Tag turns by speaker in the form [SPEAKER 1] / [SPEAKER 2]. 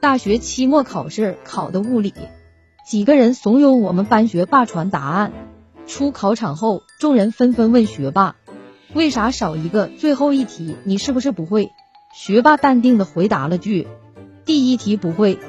[SPEAKER 1] 大学期末考试考的物理。几个人怂恿我们班学霸传答案。出考场后众人纷纷问学霸为啥少一个？最后一题你是不是不会？学霸淡定的回答了句第一题不会。